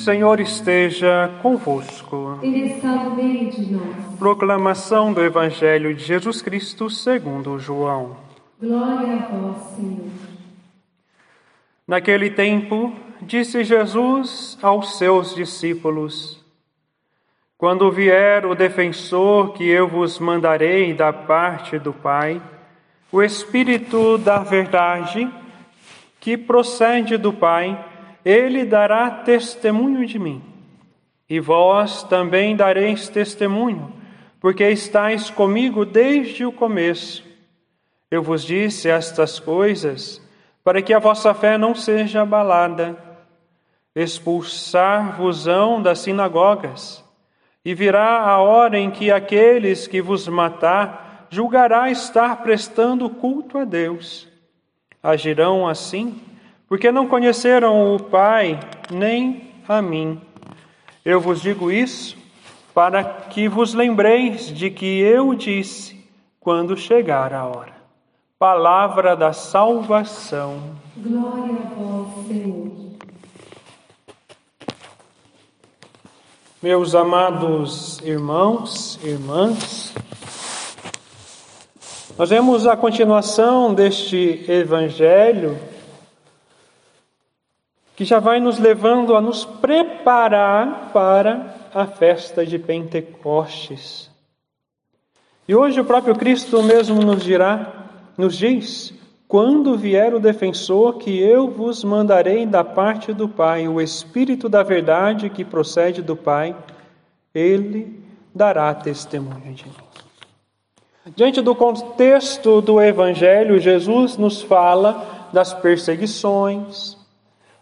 Senhor esteja convosco. Ele está no meio de nós. Proclamação do Evangelho de Jesus Cristo segundo João. Glória a vós, Senhor. Naquele tempo, disse Jesus aos seus discípulos: Quando vier o defensor que eu vos mandarei da parte do Pai, o Espírito da verdade, que procede do Pai, ele dará testemunho de mim. E vós também dareis testemunho, porque estáis comigo desde o começo. Eu vos disse estas coisas para que a vossa fé não seja abalada. Expulsar-vos-ão das sinagogas, e virá a hora em que aqueles que vos matar julgará estar prestando culto a Deus. Agirão assim porque não conheceram o Pai nem a mim. Eu vos digo isso para que vos lembreis de que eu disse quando chegar a hora. Palavra da salvação. Glória a vós, Senhor. Meus amados irmãos, irmãs, nós vemos a continuação deste evangelho que já vai nos levando a nos preparar para a festa de Pentecostes. E hoje o próprio Cristo mesmo nos dirá, nos diz: quando vier o defensor que eu vos mandarei da parte do Pai, o Espírito da verdade que procede do Pai, ele dará testemunho de mim. Diante do contexto do Evangelho, Jesus nos fala das perseguições,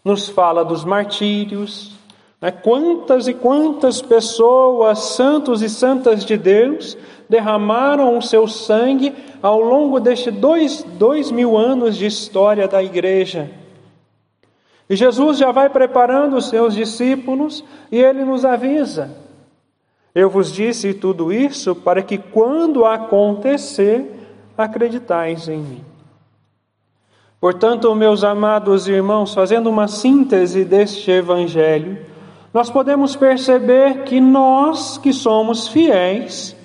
nos fala dos martírios, né? quantas e quantas pessoas, santos e santas de Deus, derramaram o seu sangue ao longo destes dois, dois mil anos de história da igreja. E Jesus já vai preparando os seus discípulos e ele nos avisa: Eu vos disse tudo isso para que, quando acontecer, acreditais em mim. Portanto, meus amados irmãos, fazendo uma síntese deste evangelho, nós podemos perceber que nós que somos fiéis,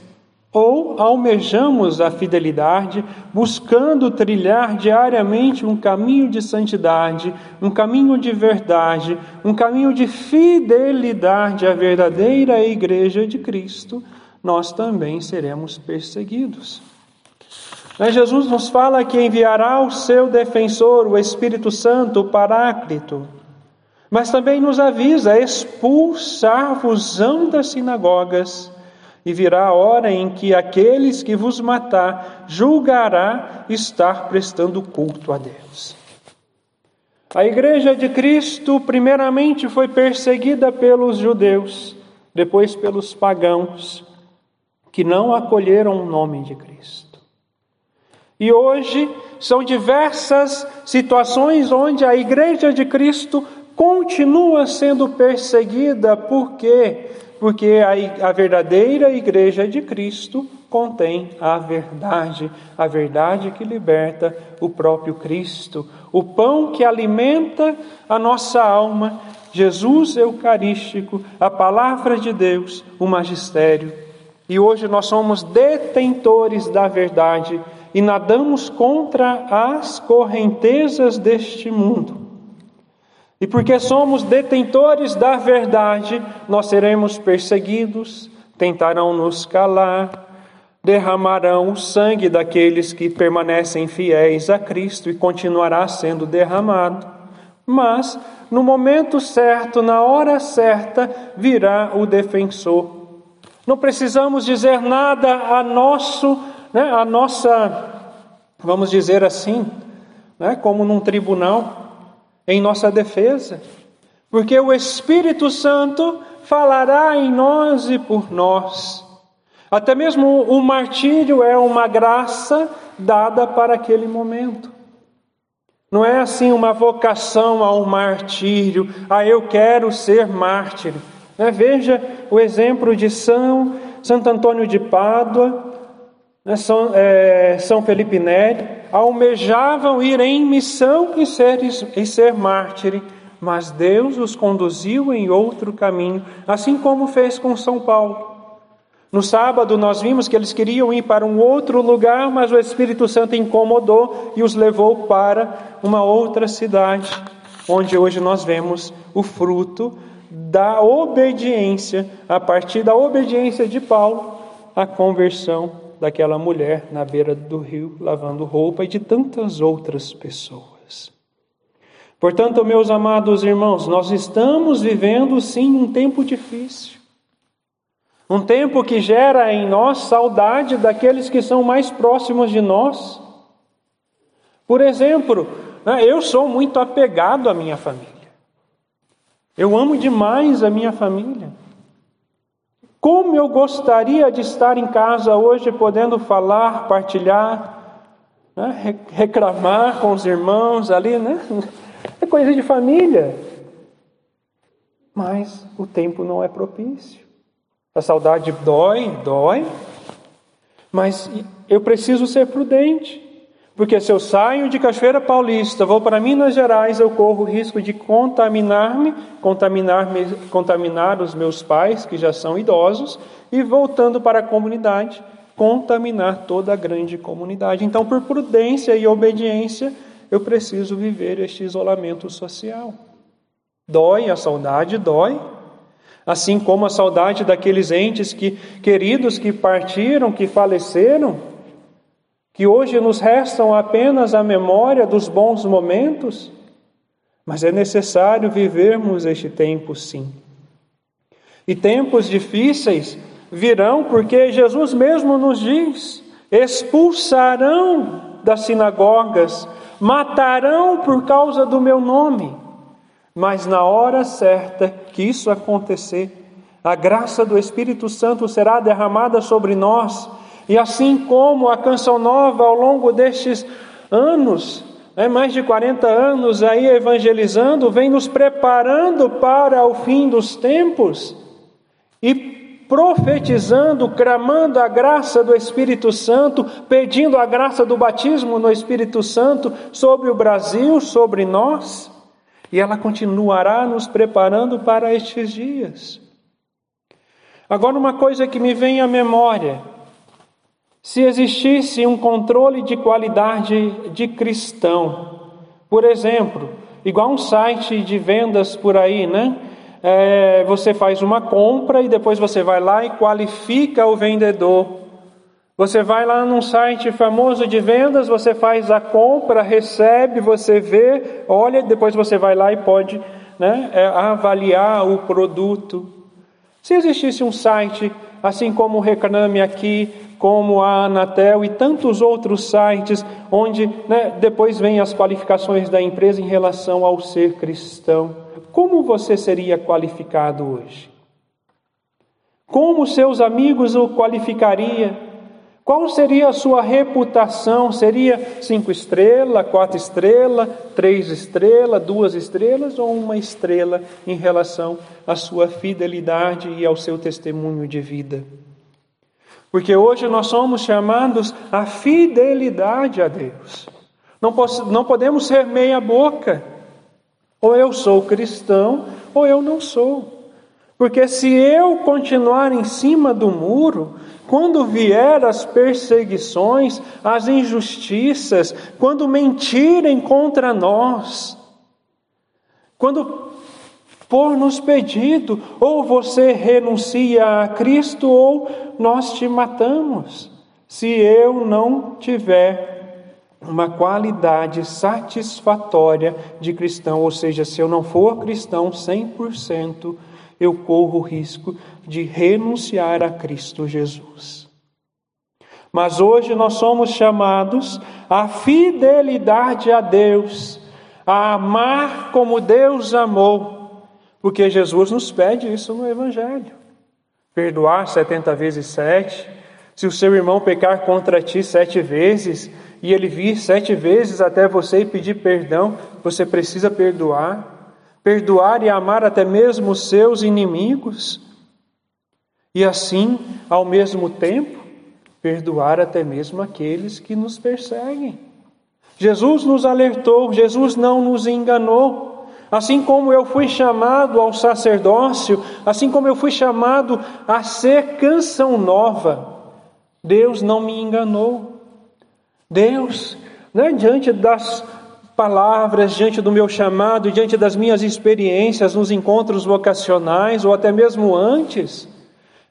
ou almejamos a fidelidade, buscando trilhar diariamente um caminho de santidade, um caminho de verdade, um caminho de fidelidade à verdadeira Igreja de Cristo, nós também seremos perseguidos. Mas Jesus nos fala que enviará o seu defensor, o Espírito Santo, o Paráclito. Mas também nos avisa: expulsar-vos-ão das sinagogas, e virá a hora em que aqueles que vos matar julgará estar prestando culto a Deus. A igreja de Cristo, primeiramente, foi perseguida pelos judeus, depois pelos pagãos, que não acolheram o nome de Cristo. E hoje são diversas situações onde a Igreja de Cristo continua sendo perseguida, por quê? Porque a, a verdadeira Igreja de Cristo contém a verdade, a verdade que liberta o próprio Cristo, o pão que alimenta a nossa alma, Jesus Eucarístico, a palavra de Deus, o magistério. E hoje nós somos detentores da verdade e nadamos contra as correntezas deste mundo. E porque somos detentores da verdade, nós seremos perseguidos, tentarão nos calar, derramarão o sangue daqueles que permanecem fiéis a Cristo e continuará sendo derramado. Mas, no momento certo, na hora certa, virá o defensor. Não precisamos dizer nada a nosso né, a nossa, vamos dizer assim, né, como num tribunal, em nossa defesa, porque o Espírito Santo falará em nós e por nós. Até mesmo o martírio é uma graça dada para aquele momento. Não é assim uma vocação ao martírio, ah, eu quero ser mártir. É, veja o exemplo de São Santo Antônio de Pádua, né, São, é, São Felipe Neri, almejavam ir em missão e ser, e ser mártir, mas Deus os conduziu em outro caminho, assim como fez com São Paulo. No sábado, nós vimos que eles queriam ir para um outro lugar, mas o Espírito Santo incomodou e os levou para uma outra cidade, onde hoje nós vemos o fruto da obediência, a partir da obediência de Paulo, a conversão daquela mulher na beira do rio lavando roupa e de tantas outras pessoas. Portanto, meus amados irmãos, nós estamos vivendo sim um tempo difícil. Um tempo que gera em nós saudade daqueles que são mais próximos de nós. Por exemplo, né, eu sou muito apegado à minha família. Eu amo demais a minha família. Como eu gostaria de estar em casa hoje, podendo falar, partilhar, né, reclamar com os irmãos ali, né? É coisa de família. Mas o tempo não é propício. A saudade dói, dói, mas eu preciso ser prudente, porque se eu saio de Cachoeira Paulista, vou para Minas Gerais, eu corro o risco de contaminar-me, contaminar, contaminar os meus pais, que já são idosos, e voltando para a comunidade, contaminar toda a grande comunidade. Então, por prudência e obediência, eu preciso viver este isolamento social. Dói, a saudade dói, assim como a saudade daqueles entes que, queridos que partiram, que faleceram, que hoje nos restam apenas a memória dos bons momentos, mas é necessário vivermos este tempo sim. E tempos difíceis virão porque Jesus mesmo nos diz: expulsarão das sinagogas, matarão por causa do meu nome. Mas na hora certa que isso acontecer, a graça do Espírito Santo será derramada sobre nós, e assim como a canção nova ao longo destes anos, né, mais de 40 anos aí evangelizando, vem nos preparando para o fim dos tempos e profetizando, clamando a graça do Espírito Santo, pedindo a graça do batismo no Espírito Santo sobre o Brasil, sobre nós e ela continuará nos preparando para estes dias. Agora, uma coisa que me vem à memória: se existisse um controle de qualidade de cristão, por exemplo, igual um site de vendas por aí, né? É, você faz uma compra e depois você vai lá e qualifica o vendedor. Você vai lá num site famoso de vendas, você faz a compra, recebe, você vê, olha, depois você vai lá e pode né, é, avaliar o produto. Se existisse um site, assim como o Reclame Aqui, como a Anatel e tantos outros sites, onde né, depois vem as qualificações da empresa em relação ao ser cristão, como você seria qualificado hoje? Como seus amigos o qualificariam? Qual seria a sua reputação? Seria cinco estrelas, quatro estrelas, três estrelas, duas estrelas ou uma estrela em relação à sua fidelidade e ao seu testemunho de vida? Porque hoje nós somos chamados à fidelidade a Deus. Não, posso, não podemos ser meia boca. Ou eu sou cristão ou eu não sou. Porque se eu continuar em cima do muro, quando vier as perseguições, as injustiças, quando mentirem contra nós, quando for nos pedido, ou você renuncia a Cristo, ou nós te matamos, se eu não tiver uma qualidade satisfatória de cristão, ou seja, se eu não for cristão 100%, eu corro o risco de renunciar a Cristo Jesus. Mas hoje nós somos chamados à fidelidade a Deus, a amar como Deus amou, porque Jesus nos pede isso no Evangelho. Perdoar setenta vezes sete, se o seu irmão pecar contra ti sete vezes, e ele vir sete vezes até você e pedir perdão, você precisa perdoar perdoar e amar até mesmo os seus inimigos, e assim, ao mesmo tempo, perdoar até mesmo aqueles que nos perseguem. Jesus nos alertou, Jesus não nos enganou. Assim como eu fui chamado ao sacerdócio, assim como eu fui chamado a ser canção nova, Deus não me enganou. Deus, né, diante das palavras, diante do meu chamado, diante das minhas experiências nos encontros vocacionais ou até mesmo antes,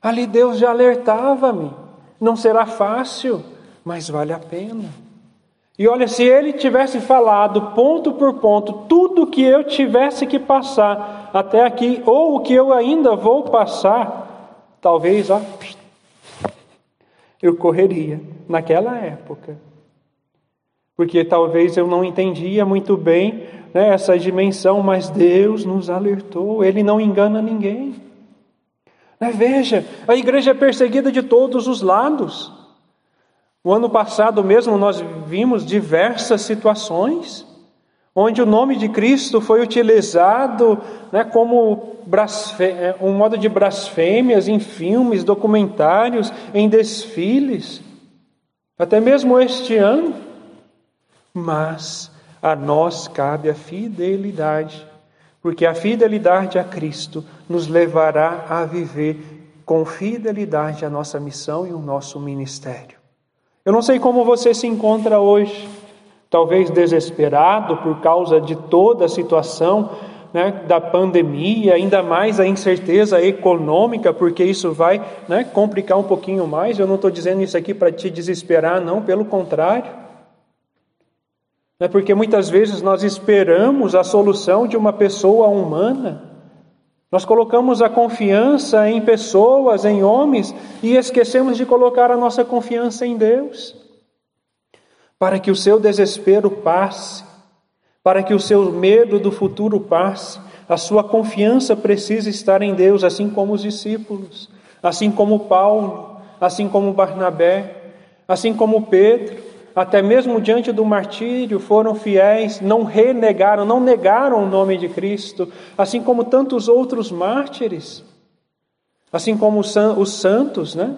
ali Deus já alertava-me: não será fácil, mas vale a pena. E olha, se ele tivesse falado ponto por ponto tudo que eu tivesse que passar até aqui, ou o que eu ainda vou passar, talvez, ó, eu correria naquela época. Porque talvez eu não entendia muito bem né, essa dimensão, mas Deus nos alertou, Ele não engana ninguém. Né, veja, a igreja é perseguida de todos os lados. O ano passado mesmo nós vimos diversas situações onde o nome de Cristo foi utilizado né, como é, um modo de blasfêmias em filmes, documentários, em desfiles, até mesmo este ano. Mas a nós cabe a fidelidade, porque a fidelidade a Cristo nos levará a viver com fidelidade a nossa missão e o nosso ministério. Eu não sei como você se encontra hoje, talvez desesperado por causa de toda a situação né, da pandemia, ainda mais a incerteza econômica, porque isso vai né, complicar um pouquinho mais. Eu não estou dizendo isso aqui para te desesperar, não, pelo contrário. É porque muitas vezes nós esperamos a solução de uma pessoa humana. Nós colocamos a confiança em pessoas, em homens, e esquecemos de colocar a nossa confiança em Deus. Para que o seu desespero passe, para que o seu medo do futuro passe, a sua confiança precisa estar em Deus, assim como os discípulos, assim como Paulo, assim como Barnabé, assim como Pedro até mesmo diante do martírio, foram fiéis, não renegaram, não negaram o nome de Cristo, assim como tantos outros mártires, assim como os santos, né?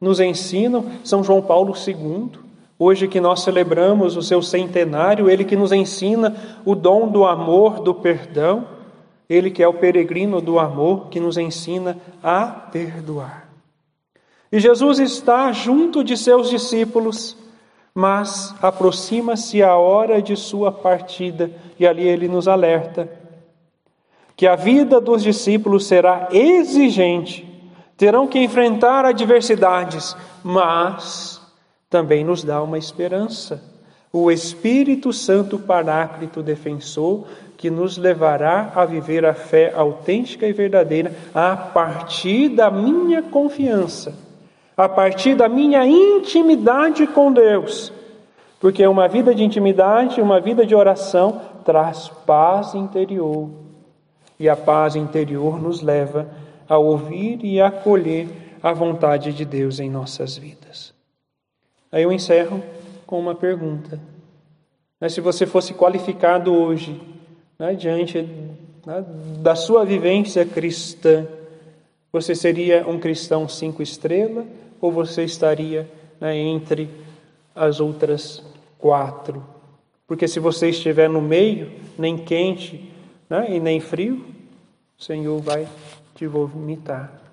Nos ensinam, São João Paulo II, hoje que nós celebramos o seu centenário, ele que nos ensina o dom do amor, do perdão, ele que é o peregrino do amor, que nos ensina a perdoar. E Jesus está junto de seus discípulos, mas aproxima-se a hora de sua partida e ali ele nos alerta que a vida dos discípulos será exigente, terão que enfrentar adversidades, mas também nos dá uma esperança. O Espírito Santo Paráclito Defensor, que nos levará a viver a fé autêntica e verdadeira a partir da minha confiança a partir da minha intimidade com Deus. Porque uma vida de intimidade, uma vida de oração, traz paz interior. E a paz interior nos leva a ouvir e acolher a vontade de Deus em nossas vidas. Aí eu encerro com uma pergunta. Né, se você fosse qualificado hoje, né, diante né, da sua vivência cristã, você seria um cristão cinco estrelas ou você estaria né, entre as outras quatro? Porque se você estiver no meio, nem quente né, e nem frio, o Senhor vai te vomitar.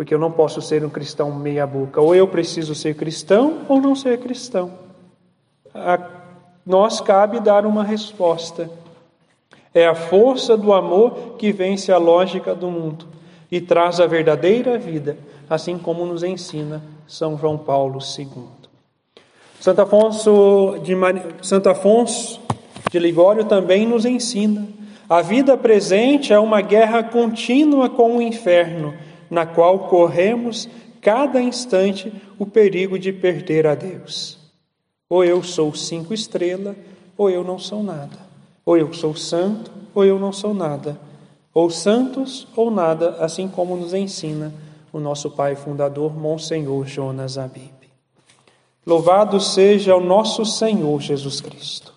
Porque eu não posso ser um cristão meia-boca. Ou eu preciso ser cristão ou não ser cristão. A nós cabe dar uma resposta. É a força do amor que vence a lógica do mundo e traz a verdadeira vida assim como nos ensina São João Paulo II. Santo Afonso de, Santo Afonso de Ligório também nos ensina: a vida presente é uma guerra contínua com o inferno, na qual corremos cada instante o perigo de perder a Deus. Ou eu sou cinco estrelas, ou eu não sou nada. Ou eu sou santo, ou eu não sou nada. Ou santos, ou nada, assim como nos ensina o nosso pai fundador, Monsenhor Jonas Abib. Louvado seja o nosso Senhor Jesus Cristo.